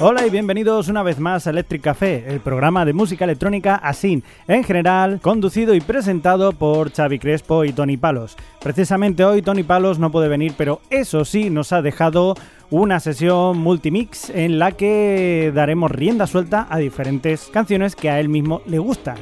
Hola y bienvenidos una vez más a Electric Café, el programa de música electrónica así, en general, conducido y presentado por Xavi Crespo y Tony Palos. Precisamente hoy Tony Palos no puede venir, pero eso sí nos ha dejado una sesión multimix en la que daremos rienda suelta a diferentes canciones que a él mismo le gustan.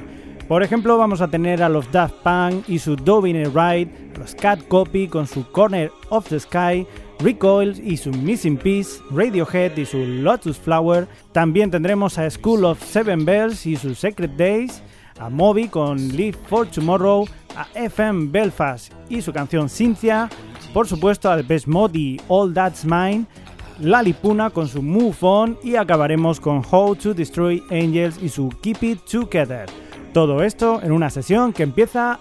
Por ejemplo, vamos a tener a los Daft Punk y su Dovin Ride, los Cat Copy con su Corner of the Sky, Recoil y su Missing Piece, Radiohead y su Lotus Flower. También tendremos a School of Seven Bells y su Secret Days, a Moby con Live for Tomorrow, a FM Belfast y su canción Cynthia, por supuesto a The Best Mode y All That's Mine, Lalipuna con su Move On y acabaremos con How to Destroy Angels y su Keep It Together. Todo esto en una sesión que empieza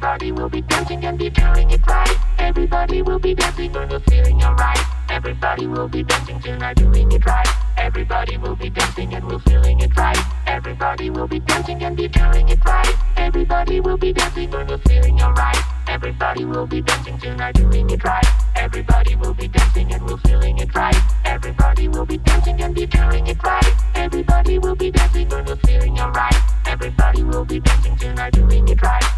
Everybody will be dancing and be doing it right. Everybody will be dancing and we're feeling alright. Everybody will be dancing tonight, doing it right. Everybody will be dancing and we're feeling it right. Everybody will be dancing and be doing it right. Everybody will be dancing and we're feeling alright. Everybody will be dancing tonight, doing it right. Everybody will be dancing and we're feeling it right. Everybody will be dancing and be doing it right. Everybody will be dancing and we're feeling alright. Everybody will be dancing tonight, doing it right.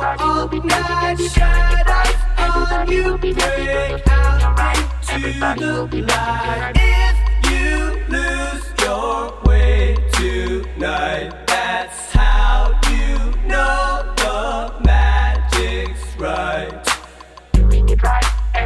Dancing and we're feeling alright. Everybody will be dancing tonight. If you lose your way tonight, that's how you know the magic's right.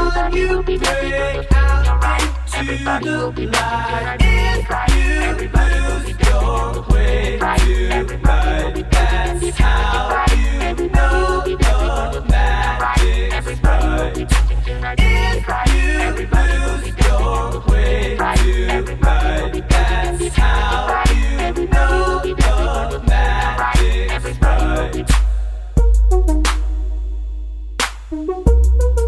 Everybody will be dancing and we're feeling alright. Everybody will be dancing tonight, be dancing and we're feeling it right. If you do it right, let it go all night. Shadows on you break out into the light. If you it right, on you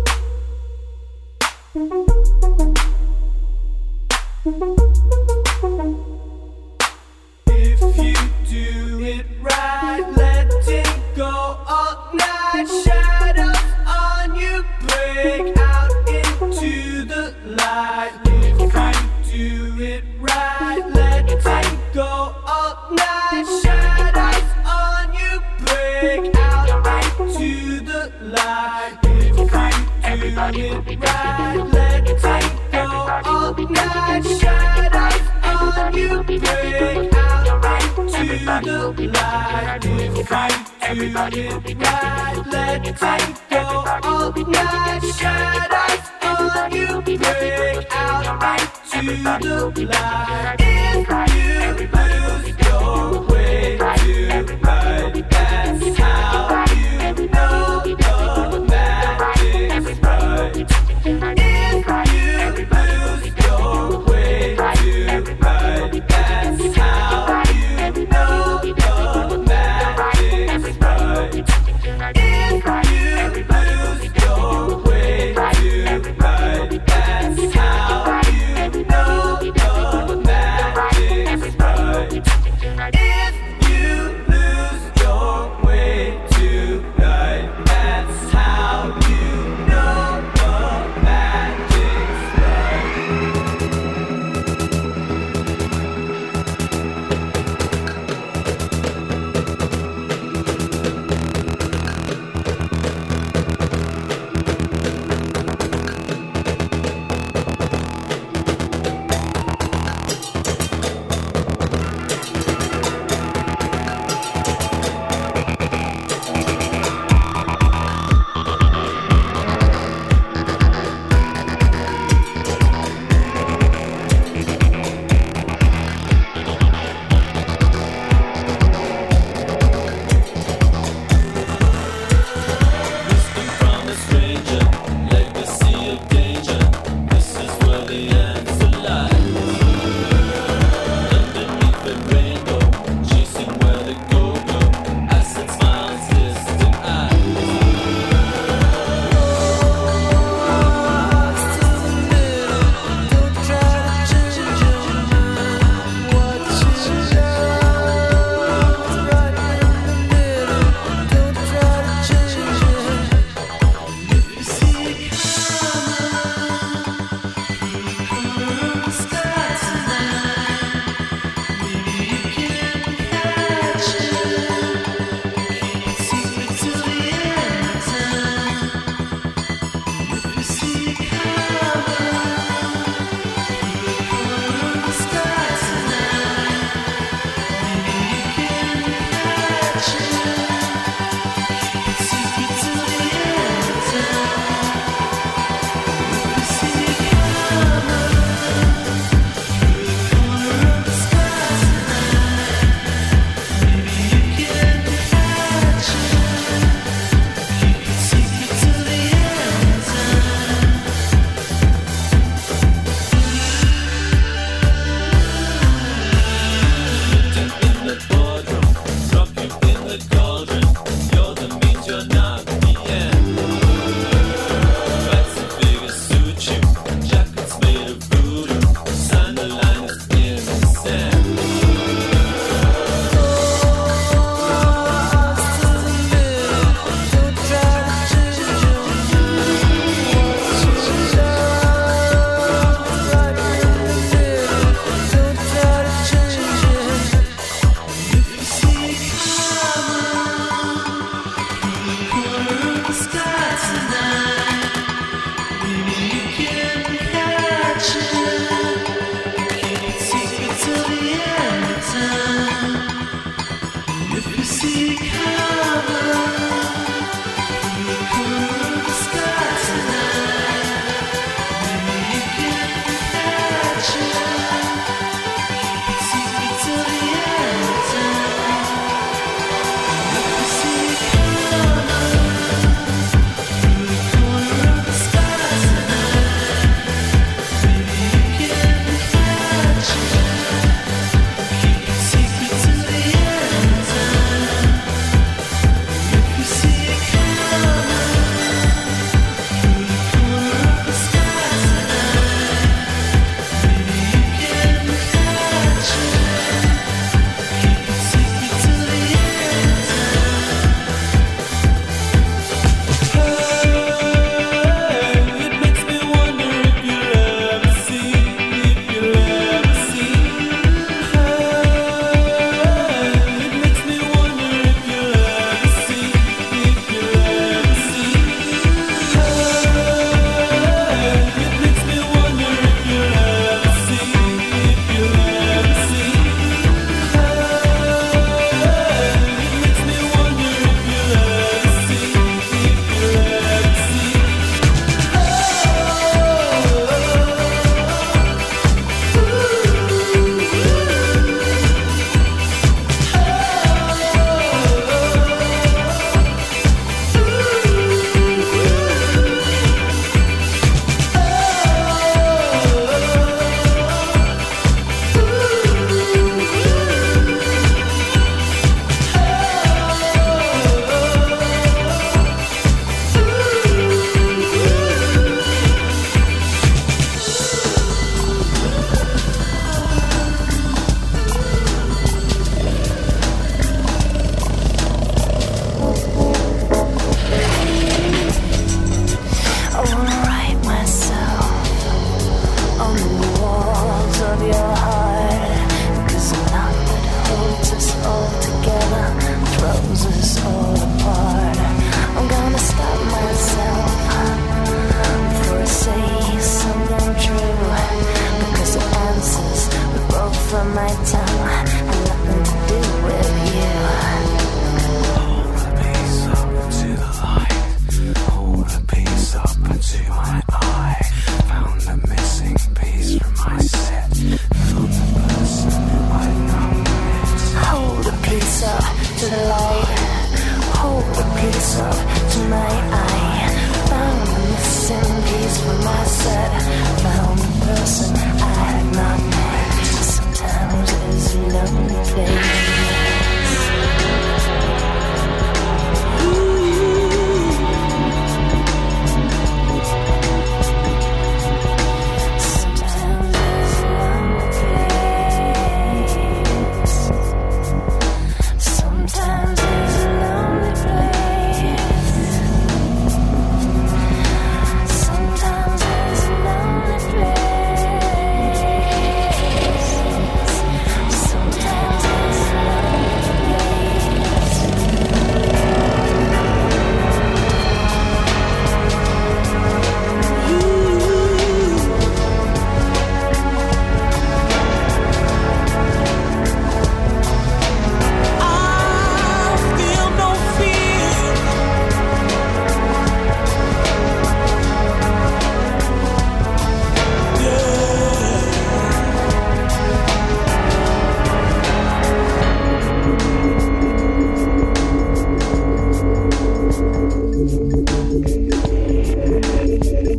right, let it go all night. Shadows on you break out into the light. If you do it right, let it go all night. Shadows on you break out into the light. If you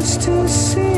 to see.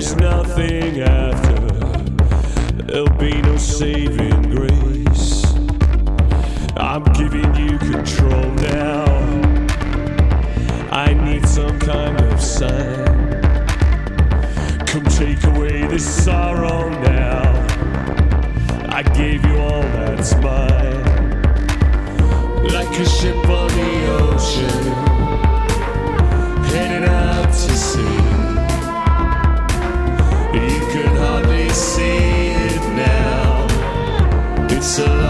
There's nothing after, there'll be no saving grace. I'm giving you control now. I need some kind of sign. Come take away this sorrow now. I gave you all that's mine. Like a ship on the ocean, heading out to sea. so long.